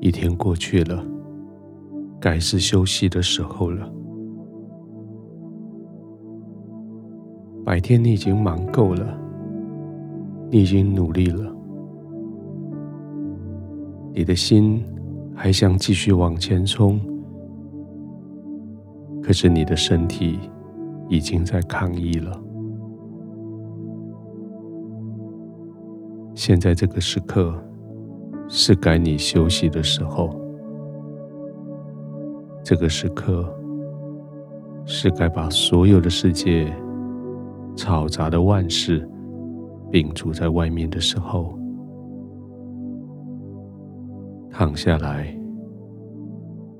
一天过去了，该是休息的时候了。白天你已经忙够了，你已经努力了，你的心还想继续往前冲，可是你的身体已经在抗议了。现在这个时刻是该你休息的时候，这个时刻是该把所有的世界嘈杂的万事摒除在外面的时候。躺下来，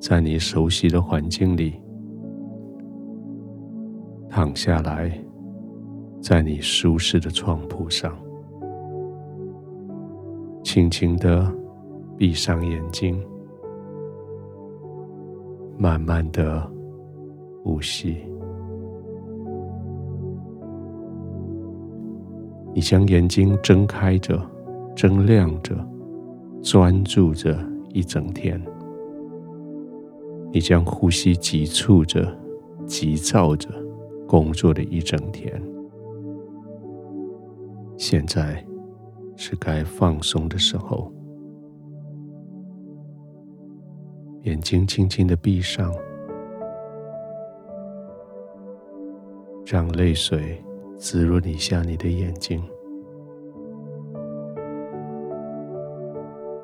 在你熟悉的环境里，躺下来，在你舒适的床铺上。轻轻的闭上眼睛，慢慢的呼吸。你将眼睛睁开着，睁亮着，专注着一整天。你将呼吸急促着，急躁着，工作的一整天。现在。是该放松的时候，眼睛轻轻的闭上，让泪水滋润一下你的眼睛，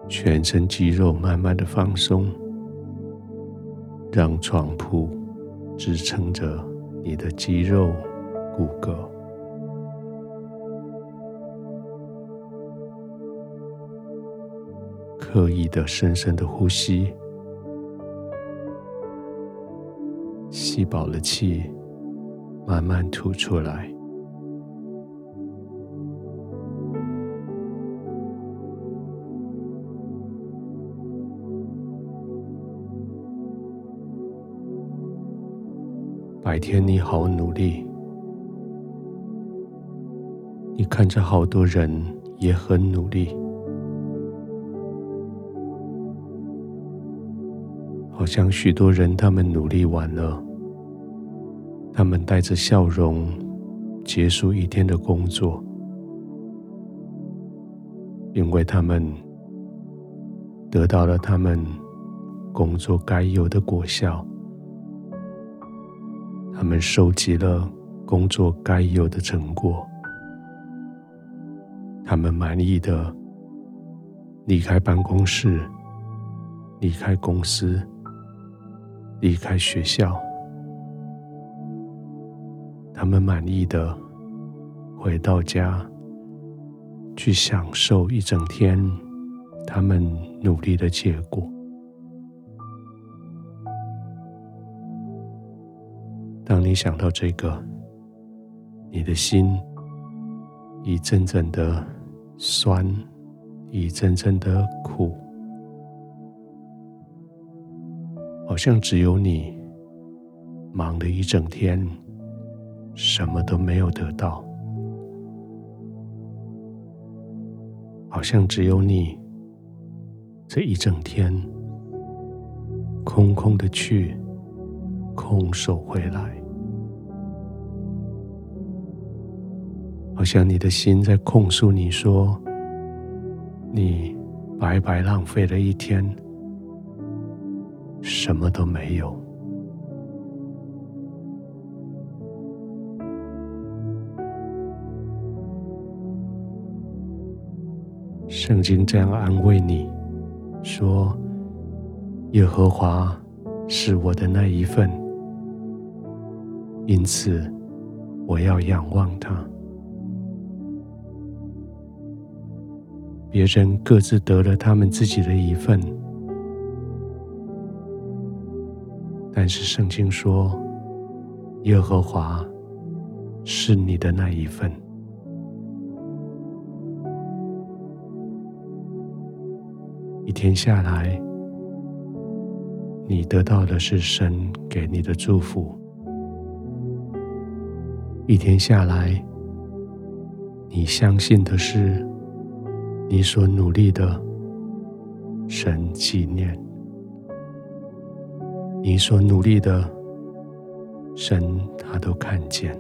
全身肌肉慢慢的放松，让床铺支撑着你的肌肉骨骼。刻意的深深的呼吸，吸饱了气，慢慢吐出来。白天你好努力，你看着好多人也很努力。好像许多人，他们努力完了，他们带着笑容结束一天的工作，因为他们得到了他们工作该有的果效，他们收集了工作该有的成果，他们满意的离开办公室，离开公司。离开学校，他们满意的回到家，去享受一整天他们努力的结果。当你想到这个，你的心一阵阵的酸，一阵阵的苦。好像只有你忙了一整天，什么都没有得到；好像只有你这一整天空空的去，空手回来；好像你的心在控诉你说，你白白浪费了一天。什么都没有。圣经这样安慰你说：“耶和华是我的那一份，因此我要仰望他。别人各自得了他们自己的一份。”但是圣经说，耶和华是你的那一份。一天下来，你得到的是神给你的祝福；一天下来，你相信的是你所努力的神纪念你所努力的，神他都看见。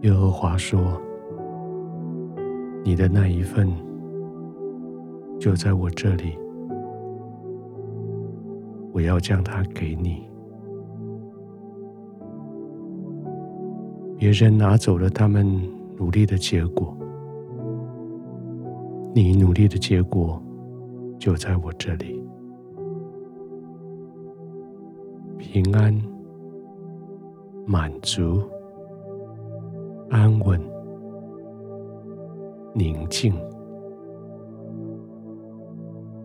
耶和华说：“你的那一份就在我这里，我要将它给你。别人拿走了他们努力的结果。”你努力的结果就在我这里，平安、满足、安稳、宁静，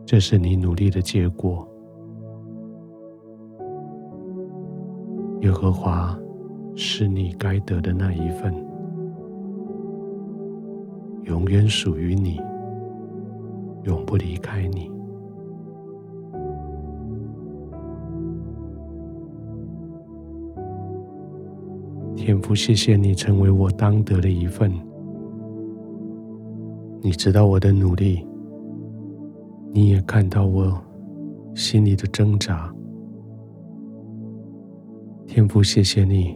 这是你努力的结果。耶和华是你该得的那一份，永远属于你。永不离开你，天父，谢谢你成为我当得的一份。你知道我的努力，你也看到我心里的挣扎。天父，谢谢你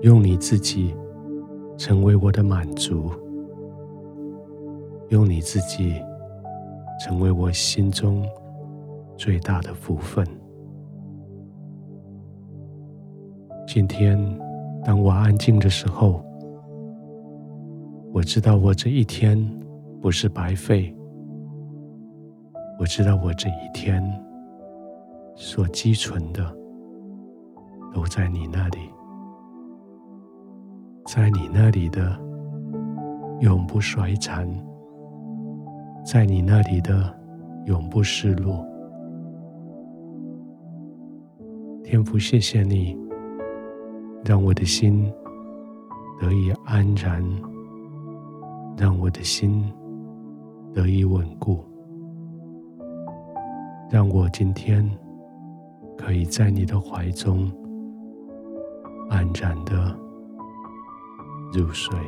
用你自己成为我的满足，用你自己。成为我心中最大的福分。今天，当我安静的时候，我知道我这一天不是白费。我知道我这一天所积存的都在你那里，在你那里的永不衰残。在你那里的永不失落，天父，谢谢你，让我的心得以安然，让我的心得以稳固，让我今天可以在你的怀中安然的入睡。